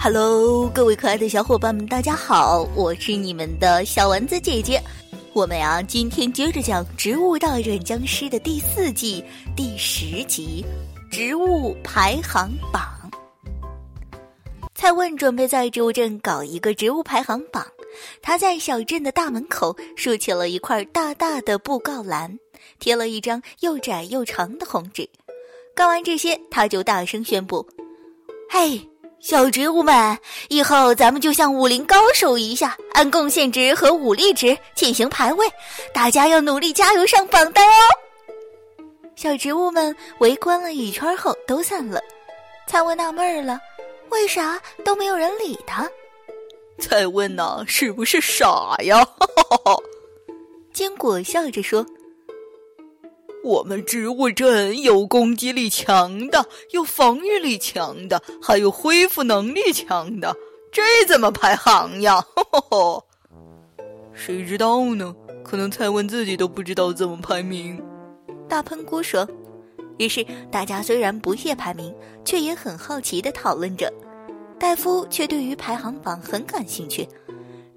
Hello，各位可爱的小伙伴们，大家好，我是你们的小丸子姐姐。我们呀，今天接着讲《植物大战僵尸》的第四季第十集《植物排行榜》。蔡问准备在植物镇搞一个植物排行榜，他在小镇的大门口竖起了一块大大的布告栏，贴了一张又窄又长的红纸。干完这些，他就大声宣布：“嘿！”小植物们，以后咱们就像武林高手一样，按贡献值和武力值进行排位，大家要努力加油上榜单哦！小植物们围观了一圈后都散了。蔡文纳闷了，为啥都没有人理他？蔡文呐，是不是傻呀？坚果笑着说。我们植物镇有攻击力强的，有防御力强的，还有恢复能力强的，这怎么排行呀？谁知道呢？可能蔡文自己都不知道怎么排名。大喷菇说。于是大家虽然不屑排名，却也很好奇的讨论着。戴夫却对于排行榜很感兴趣。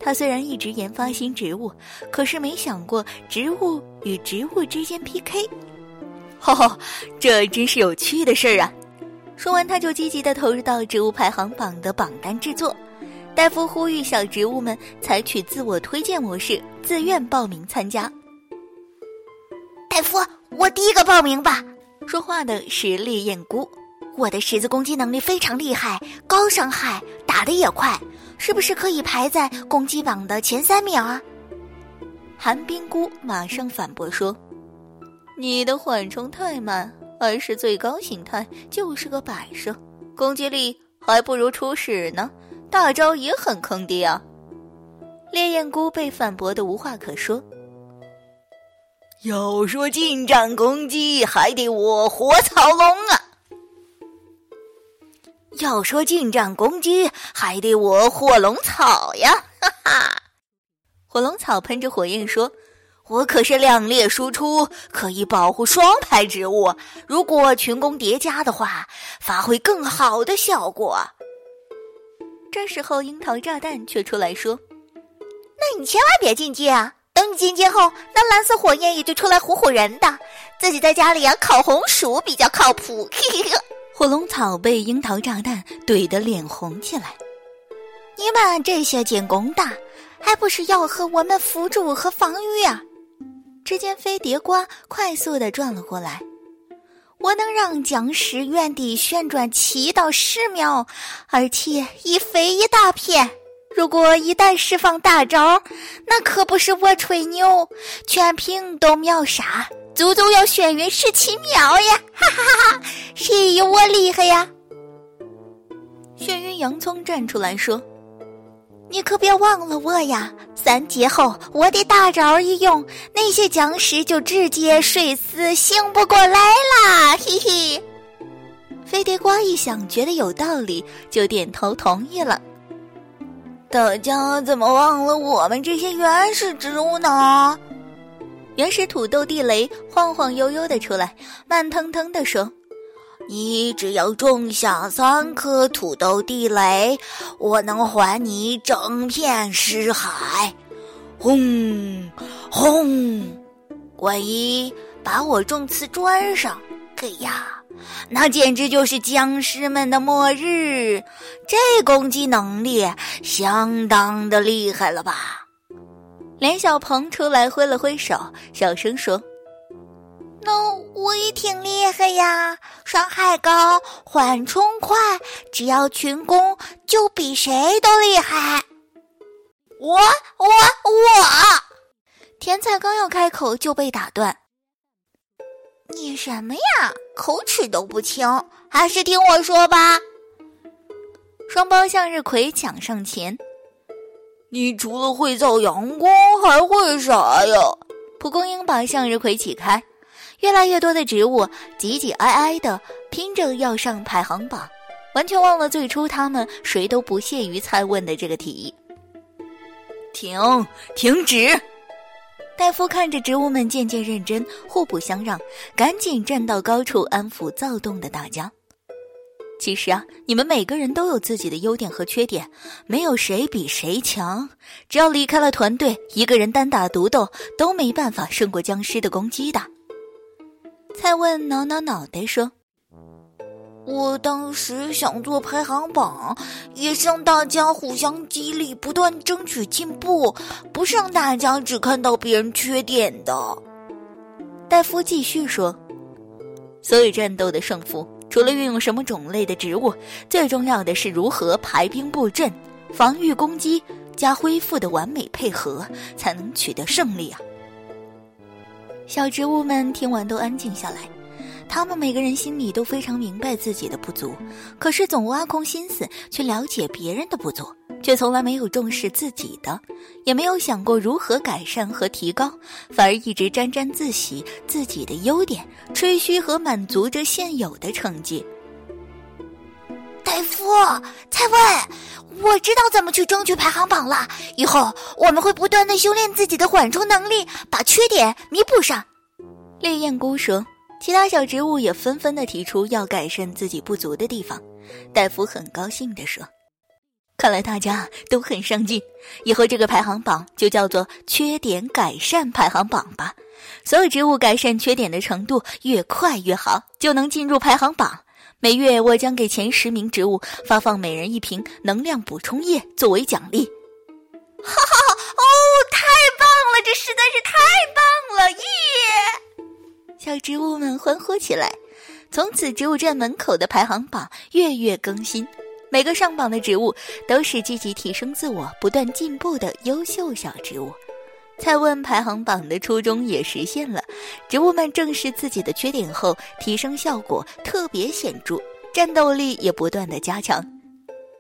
他虽然一直研发新植物，可是没想过植物与植物之间 PK。哈哈，这真是有趣的事儿啊！说完，他就积极的投入到植物排行榜的榜单制作。戴夫呼吁小植物们采取自我推荐模式，自愿报名参加。戴夫，我第一个报名吧。说话的是烈焰菇，我的十字攻击能力非常厉害，高伤害，打得也快。是不是可以排在攻击榜的前三名啊？寒冰菇马上反驳说：“你的缓冲太慢，而是最高形态就是个摆设，攻击力还不如初始呢，大招也很坑爹啊！”烈焰菇被反驳的无话可说。要说近战攻击，还得我火草龙啊！要说近战攻击，还得我火龙草呀！哈哈，火龙草喷着火焰说：“我可是两列输出，可以保护双排植物。如果群攻叠加的话，发挥更好的效果。”这时候，樱桃炸弹却出来说：“那你千万别进阶啊！等你进阶后，那蓝色火焰也就出来唬唬人的。自己在家里养烤红薯比较靠谱。”嘿嘿嘿。火龙草被樱桃炸弹怼得脸红起来。你们这些进攻的，还不是要和我们辅助和防御啊？只见飞碟瓜快速的转了过来。我能让僵尸原地旋转七到十秒，而且一飞一大片。如果一旦释放大招，那可不是我吹牛，全屏都秒杀。足足要眩晕十七秒呀！哈哈哈哈！谁有我厉害呀？眩晕洋葱站出来说：“你可别忘了我呀！三阶后我的大招一用，那些僵尸就直接睡死，醒不过来啦！” 嘿嘿。飞碟瓜一想，觉得有道理，就点头同意了。大家怎么忘了我们这些原始植物呢？原始土豆地雷晃晃悠悠的出来，慢腾腾的说：“你只要种下三颗土豆地雷，我能还你整片尸海。”轰轰！万一把我种瓷砖上，哎呀，那简直就是僵尸们的末日！这攻击能力相当的厉害了吧？连小鹏出来挥了挥手，小声说：“那我也挺厉害呀，伤害高，缓冲快，只要群攻就比谁都厉害。”我我我！甜菜刚要开口就被打断：“你什么呀？口齿都不清，还是听我说吧。”双胞向日葵抢上前。你除了会造阳光，还会啥呀？蒲公英把向日葵挤开，越来越多的植物挤挤挨挨的拼着要上排行榜，完全忘了最初他们谁都不屑于猜问的这个提议。停，停止！戴夫看着植物们渐渐认真，互不相让，赶紧站到高处安抚躁动的大家。其实啊，你们每个人都有自己的优点和缺点，没有谁比谁强。只要离开了团队，一个人单打独斗都没办法胜过僵尸的攻击的。蔡问挠挠脑袋说：“我当时想做排行榜，也是让大家互相激励，不断争取进步，不是让大家只看到别人缺点的。”戴夫继续说：“所有战斗的胜负。”除了运用什么种类的植物，最重要的是如何排兵布阵、防御攻击加恢复的完美配合，才能取得胜利啊！小植物们听完都安静下来，他们每个人心里都非常明白自己的不足，可是总挖空心思去了解别人的不足。却从来没有重视自己的，也没有想过如何改善和提高，反而一直沾沾自喜自己的优点，吹嘘和满足着现有的成绩。戴夫，蔡问，我知道怎么去争取排行榜了。以后我们会不断的修炼自己的缓冲能力，把缺点弥补上。烈焰菇说，其他小植物也纷纷的提出要改善自己不足的地方。戴夫很高兴的说。看来大家都很上进，以后这个排行榜就叫做“缺点改善排行榜”吧。所有植物改善缺点的程度越快越好，就能进入排行榜。每月我将给前十名植物发放每人一瓶能量补充液作为奖励。哈哈哦，太棒了！这实在是太棒了！耶！小植物们欢呼起来。从此，植物站门口的排行榜月月更新。每个上榜的植物都是积极提升自我、不断进步的优秀小植物。蔡问排行榜的初衷也实现了，植物们正视自己的缺点后，提升效果特别显著，战斗力也不断的加强。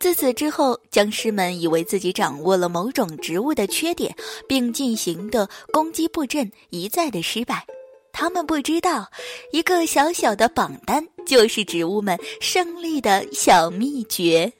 自此之后，僵尸们以为自己掌握了某种植物的缺点，并进行的攻击布阵一再的失败。他们不知道，一个小小的榜单就是植物们胜利的小秘诀。